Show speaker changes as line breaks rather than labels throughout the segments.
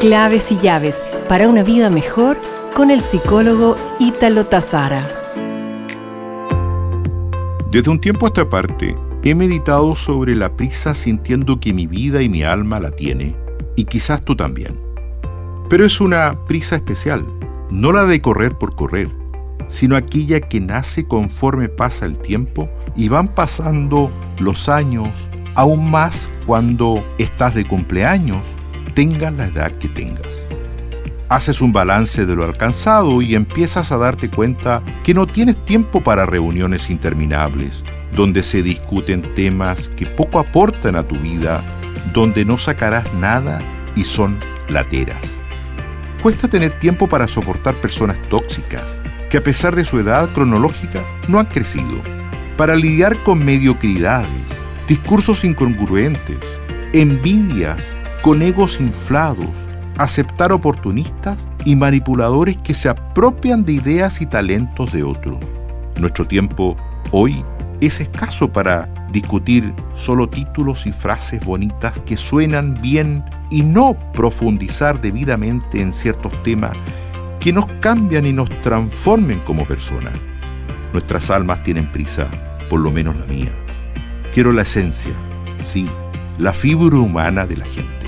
Claves y llaves para una vida mejor con el psicólogo Ítalo Tazara.
Desde un tiempo a esta parte, he meditado sobre la prisa sintiendo que mi vida y mi alma la tiene, y quizás tú también. Pero es una prisa especial, no la de correr por correr, sino aquella que nace conforme pasa el tiempo y van pasando los años, aún más cuando estás de cumpleaños, tengas la edad que tengas. Haces un balance de lo alcanzado y empiezas a darte cuenta que no tienes tiempo para reuniones interminables, donde se discuten temas que poco aportan a tu vida, donde no sacarás nada y son lateras. Cuesta tener tiempo para soportar personas tóxicas, que a pesar de su edad cronológica no han crecido, para lidiar con mediocridades, discursos incongruentes, envidias, con egos inflados, aceptar oportunistas y manipuladores que se apropian de ideas y talentos de otros. Nuestro tiempo hoy es escaso para discutir solo títulos y frases bonitas que suenan bien y no profundizar debidamente en ciertos temas que nos cambian y nos transformen como personas. Nuestras almas tienen prisa, por lo menos la mía. Quiero la esencia, sí, la fibra humana de la gente.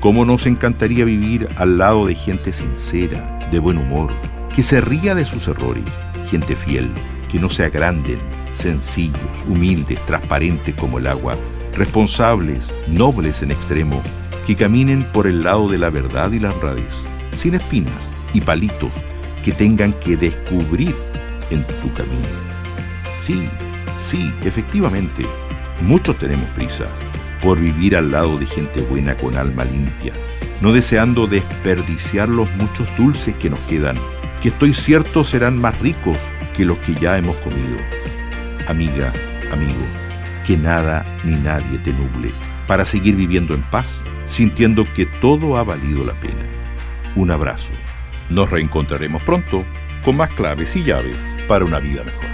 ¿Cómo nos encantaría vivir al lado de gente sincera, de buen humor, que se ría de sus errores, gente fiel, que no se agranden, sencillos, humildes, transparentes como el agua, responsables, nobles en extremo, que caminen por el lado de la verdad y la honradez, sin espinas y palitos que tengan que descubrir en tu camino. Sí, sí, efectivamente, muchos tenemos prisa por vivir al lado de gente buena con alma limpia, no deseando desperdiciar los muchos dulces que nos quedan, que estoy cierto serán más ricos que los que ya hemos comido. Amiga, amigo, que nada ni nadie te nuble, para seguir viviendo en paz, sintiendo que todo ha valido la pena. Un abrazo. Nos reencontraremos pronto con más claves y llaves para una vida mejor.